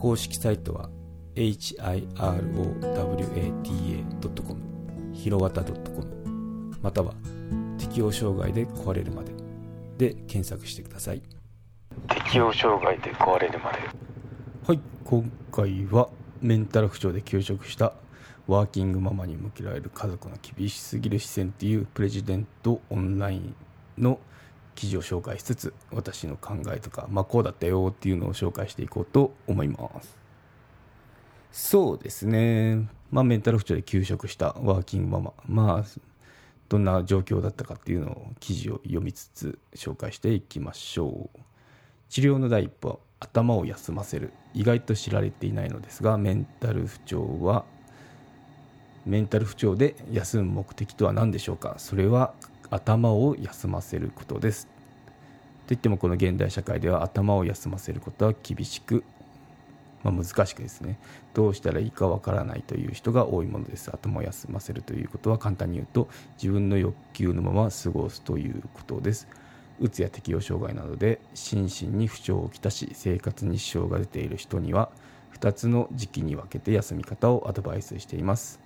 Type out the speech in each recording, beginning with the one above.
公式サイトは hirowata.com ひろわた .com または適応障害で壊れるまで。で検索してください。適応障害で壊れるまで。はい今回はメンタル不調で休職したワーキングママに向けられる家族の厳しすぎる視線っていうプレジデントオンラインの記事を紹介しつつ私の考えとか、まあ、こうだったよっていうのを紹介していこうと思います。そうですね、まあ、メンタル不調で休職したワーキングママ。まあどんな状況だったかっていうのを記事を読みつつ紹介していきましょう。治療の第一歩は頭を休ませる。意外と知られていないのですがメンタル不調はメンタル不調で休む目的とは何でしょうか？それは頭を休ませることです。といってもこの現代社会では頭を休ませることは厳しく、まあ、難しくですね。どうしたらいいかわからないという人が多いものです。頭を休ませるということは簡単に言うと自分の欲求のまま過ごすということです。うつや適応障害などで心身に不調をきたし生活に支障が出ている人には2つの時期に分けて休み方をアドバイスしています。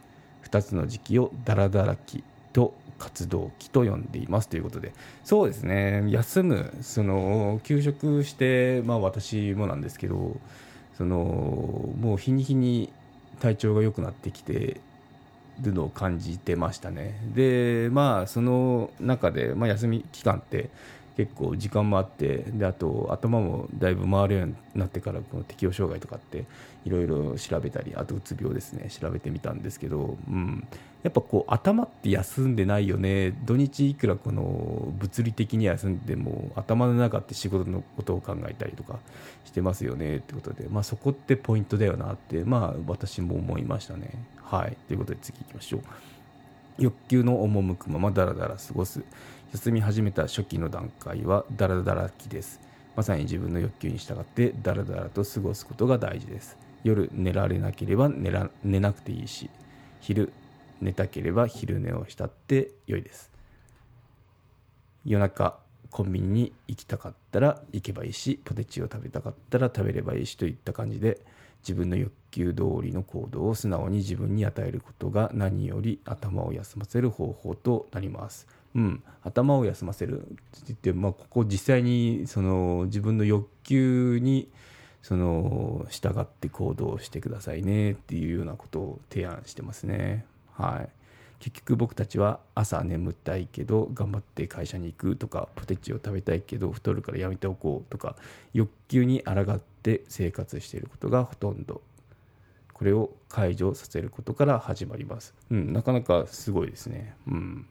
2つの時期をダラダラ期と活動期と呼んでいますということでそうですね。休むその休職してまあ私もなんですけどそのもう日に日に体調が良くなってきてるのを感じてましたね。でまあその中で、まあ、休み期間って結構時間もあってであと頭もだいぶ回るようになってからこの適応障害とかっていろいろ調べたりあとうつ病ですね調べてみたんですけど、うん、やっぱこう頭って休んでないよね土日いくらこの物理的に休んでも頭の中って仕事のことを考えたりとかしてますよねってことで、まあ、そこってポイントだよなってまあ私も思いましたね。はいということで次行きましょう。欲求の赴くままダラダラ過ごす。休み始めた初期の段階はダラダラ期です。まさに自分の欲求に従ってダラダラと過ごすことが大事です。夜寝られなければ寝ら寝なくていいし昼寝たければ昼寝をしたって良いです。夜中コンビニに行きたかったら行けばいいしポテチを食べたかったら食べればいいしといった感じで自分の欲求通りの行動を素直に自分に与えることが何より頭を休ませる方法となります。うん、頭を休ませる。って言って、まあ、ここ実際にその自分の欲求にその従って行動してくださいねっていうようなことを提案してますね。はい、結局僕たちは朝眠たいけど頑張って会社に行くとかポテチを食べたいけど太るからやめておこうとか欲求に抗って生活していることがほとんどこれを解除させることから始まります。うん、なかなかすごいですね。うん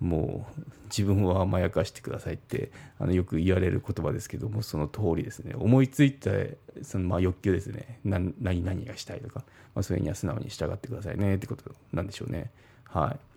もう自分を甘やかしてくださいってあのよく言われる言葉ですけどもその通りですね。思いついたそのまあ欲求ですね。何々がしたいとか、まあ、それには素直に従ってくださいねってことなんでしょうね。はい。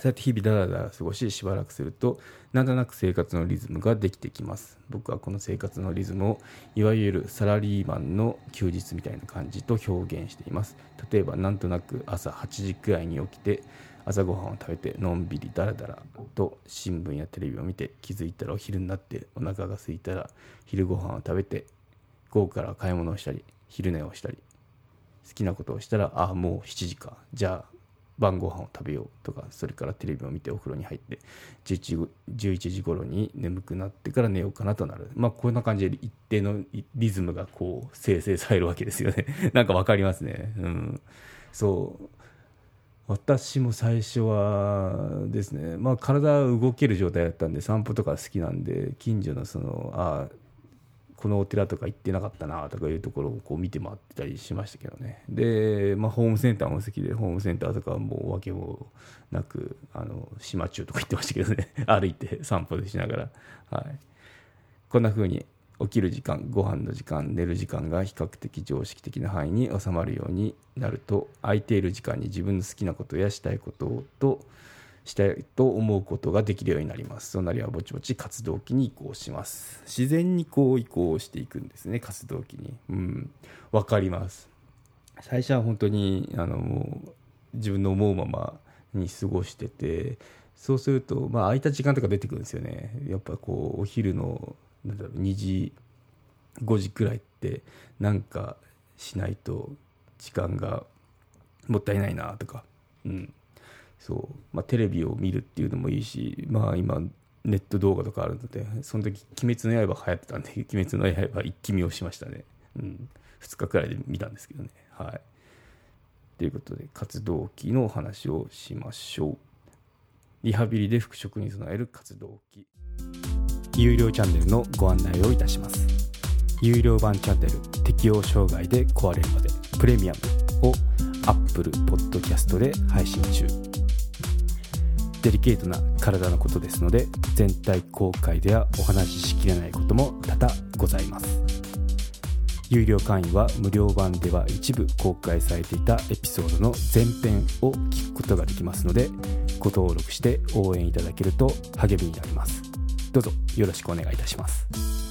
そうやって日々だらだら過ごししばらくするとなんとなく生活のリズムができてきます。僕はこの生活のリズムをいわゆるサラリーマンの休日みたいな感じと表現しています。例えばなんとなく朝8時くらいに起きて朝ごはんを食べてのんびりだらだらと新聞やテレビを見て気づいたらお昼になってお腹が空いたら昼ごはんを食べて午後から買い物をしたり昼寝をしたり好きなことをしたらああもう7時か。じゃあ晩ご飯を食べようとかそれからテレビを見てお風呂に入って11時頃に眠くなってから寝ようかなとなる。まあこんな感じで一定のリズムがこう生成されるわけですよね。なんか分かりますね。うん。そう。私も最初はですね、まあ、体動ける状態だったんで散歩とか好きなんで近所のそのあこのお寺とか行ってなかったなとかいうところをこう見て回ってたりしましたけどね。で、まあ、ホームセンターも好きでホームセンターとかもう訳もなくあの島中とか行ってましたけどね。歩いて散歩しながら、はい、こんな風に起きる時間ご飯の時間寝る時間が比較的常識的な範囲に収まるようになると空いている時間に自分の好きなことやしたいこととしたいと思うことができるようになります。そうなりはぼちぼち活動期に移行します。自然にこう移行していくんですね。活動期に。うん。分かります。最初は本当にあのもう自分の思うままに過ごしててそうするとまあ空いた時間とか出てくるんですよね。やっぱこうお昼のなんだろう2時5時くらいってなんかしないと時間がもったいないなとか。うん。そう。まあ、テレビを見るっていうのもいいし、まあ、今ネット動画とかあるのでその時「鬼滅の刃」流行ってたんで「鬼滅の刃」一気見をしましたね、うん、2日くらいで見たんですけどね。はい。ということで活動期のお話をしましょう。リハビリで復職に備える活動期有料チャンネルのご案内をいたします。有料版チャンネル適応障害で壊れるまでプレミアムを Apple Podcast で配信中。デリケートな体のことですので全体公開ではお話ししきれないことも多々ございます。有料会員は無料版では一部公開されていたエピソードの前編を聞くことができますのでご登録して応援いただけると励みになります。どうぞよろしくお願いいたします。